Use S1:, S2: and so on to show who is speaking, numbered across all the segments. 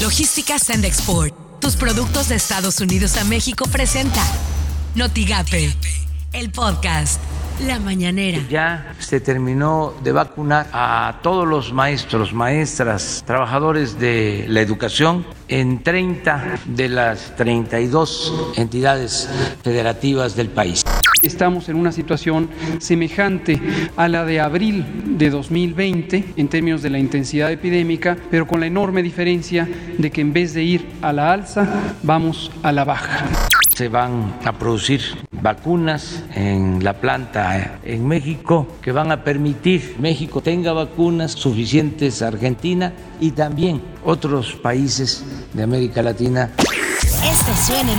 S1: Logística Send Export. Tus productos de Estados Unidos a México presenta Notigape, el podcast. La mañanera.
S2: Ya se terminó de vacunar a todos los maestros, maestras, trabajadores de la educación en 30 de las 32 entidades federativas del país.
S3: Estamos en una situación semejante a la de abril de 2020 en términos de la intensidad epidémica, pero con la enorme diferencia de que en vez de ir a la alza, vamos a la baja.
S2: Se van a producir vacunas en la planta en México que van a permitir que México tenga vacunas suficientes a Argentina y también otros países de América Latina.
S1: Esto suena en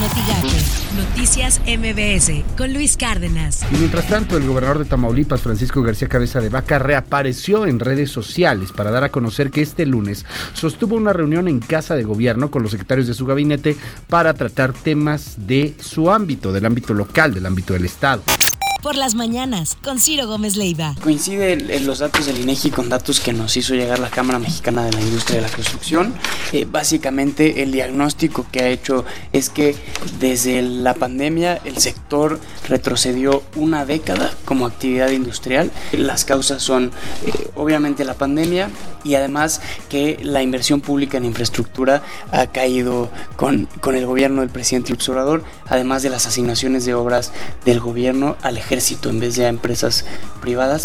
S1: Noticias MBS con Luis Cárdenas.
S4: Y mientras tanto, el gobernador de Tamaulipas, Francisco García Cabeza de Vaca, reapareció en redes sociales para dar a conocer que este lunes sostuvo una reunión en casa de gobierno con los secretarios de su gabinete para tratar temas de su ámbito, del ámbito local, del ámbito del Estado
S1: por las mañanas con Ciro Gómez Leiva.
S5: Coincide en los datos del INEGI con datos que nos hizo llegar la Cámara Mexicana de la Industria de la Construcción. Eh, básicamente el diagnóstico que ha hecho es que desde la pandemia el sector retrocedió una década como actividad industrial. Las causas son eh, obviamente la pandemia y además que la inversión pública en infraestructura ha caído con, con el gobierno del presidente Observador, además de las asignaciones de obras del gobierno al ejército en vez de a empresas privadas.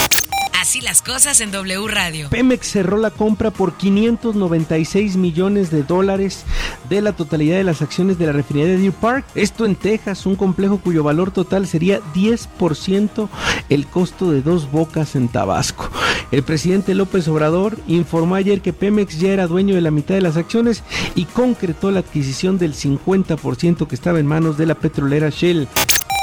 S1: Así las cosas en W Radio.
S6: Pemex cerró la compra por 596 millones de dólares de la totalidad de las acciones de la refinería de Deer Park. Esto en Texas, un complejo cuyo valor total sería 10% el costo de dos bocas en Tabasco. El presidente López Obrador informó ayer que Pemex ya era dueño de la mitad de las acciones y concretó la adquisición del 50% que estaba en manos de la petrolera Shell.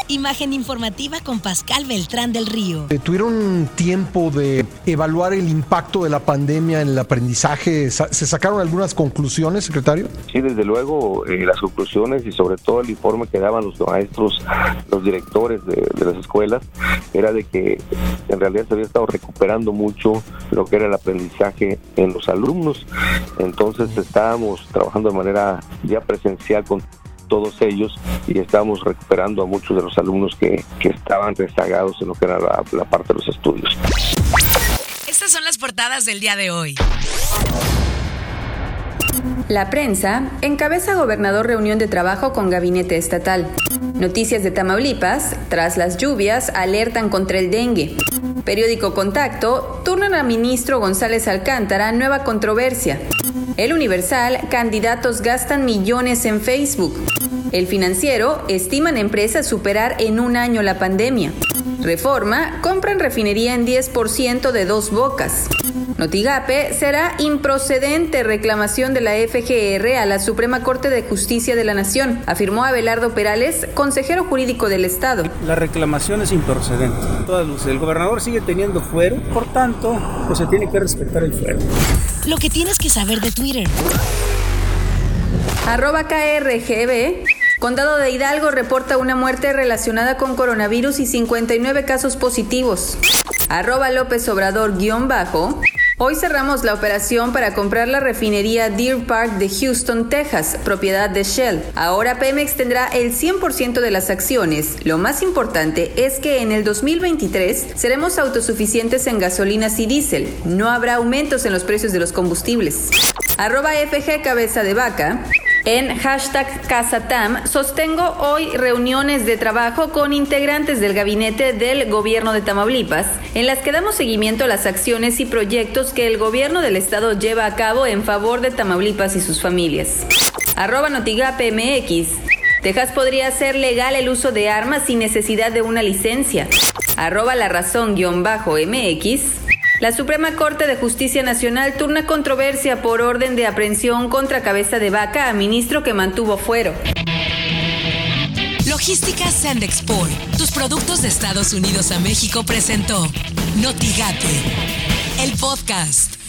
S1: Imagen informativa con Pascal Beltrán del Río.
S7: Eh, ¿Tuvieron tiempo de evaluar el impacto de la pandemia en el aprendizaje? ¿Se sacaron algunas conclusiones, secretario?
S8: Sí, desde luego, eh, las conclusiones y sobre todo el informe que daban los maestros, los directores de, de las escuelas, era de que en realidad se había estado recuperando mucho lo que era el aprendizaje en los alumnos. Entonces estábamos trabajando de manera ya presencial con todos ellos y estamos recuperando a muchos de los alumnos que, estaban rezagados en lo que era la, la parte de los estudios.
S1: Estas son las portadas del día de hoy.
S9: La prensa encabeza gobernador reunión de trabajo con gabinete estatal. Noticias de Tamaulipas, tras las lluvias, alertan contra el dengue. Periódico Contacto, turnan a ministro González Alcántara, nueva controversia. El Universal, candidatos gastan millones en Facebook. El financiero estiman empresas superar en un año la pandemia. Reforma, compran refinería en 10% de dos bocas. Notigape será improcedente reclamación de la FGR a la Suprema Corte de Justicia de la Nación, afirmó Abelardo Perales, consejero jurídico del Estado.
S10: La reclamación es improcedente. Todas luces. El gobernador sigue teniendo fuero, por tanto, pues se tiene que respetar el fuero.
S1: Lo que tienes que saber de Twitter.
S9: Arroba KRGB Condado de Hidalgo reporta una muerte relacionada con coronavirus y 59 casos positivos. Arroba López Obrador guion bajo. Hoy cerramos la operación para comprar la refinería Deer Park de Houston, Texas, propiedad de Shell. Ahora Pemex tendrá el 100% de las acciones. Lo más importante es que en el 2023 seremos autosuficientes en gasolinas y diésel. No habrá aumentos en los precios de los combustibles. Arroba FG Cabeza de Vaca. En hashtag Casatam sostengo hoy reuniones de trabajo con integrantes del gabinete del gobierno de Tamaulipas, en las que damos seguimiento a las acciones y proyectos que el gobierno del estado lleva a cabo en favor de Tamaulipas y sus familias. Arroba MX. Texas podría hacer legal el uso de armas sin necesidad de una licencia. Arroba la razón-mx. La Suprema Corte de Justicia Nacional turna controversia por orden de aprehensión contra cabeza de vaca a ministro que mantuvo fuero.
S1: Logística Sandexport, tus productos de Estados Unidos a México presentó Notigate, el podcast.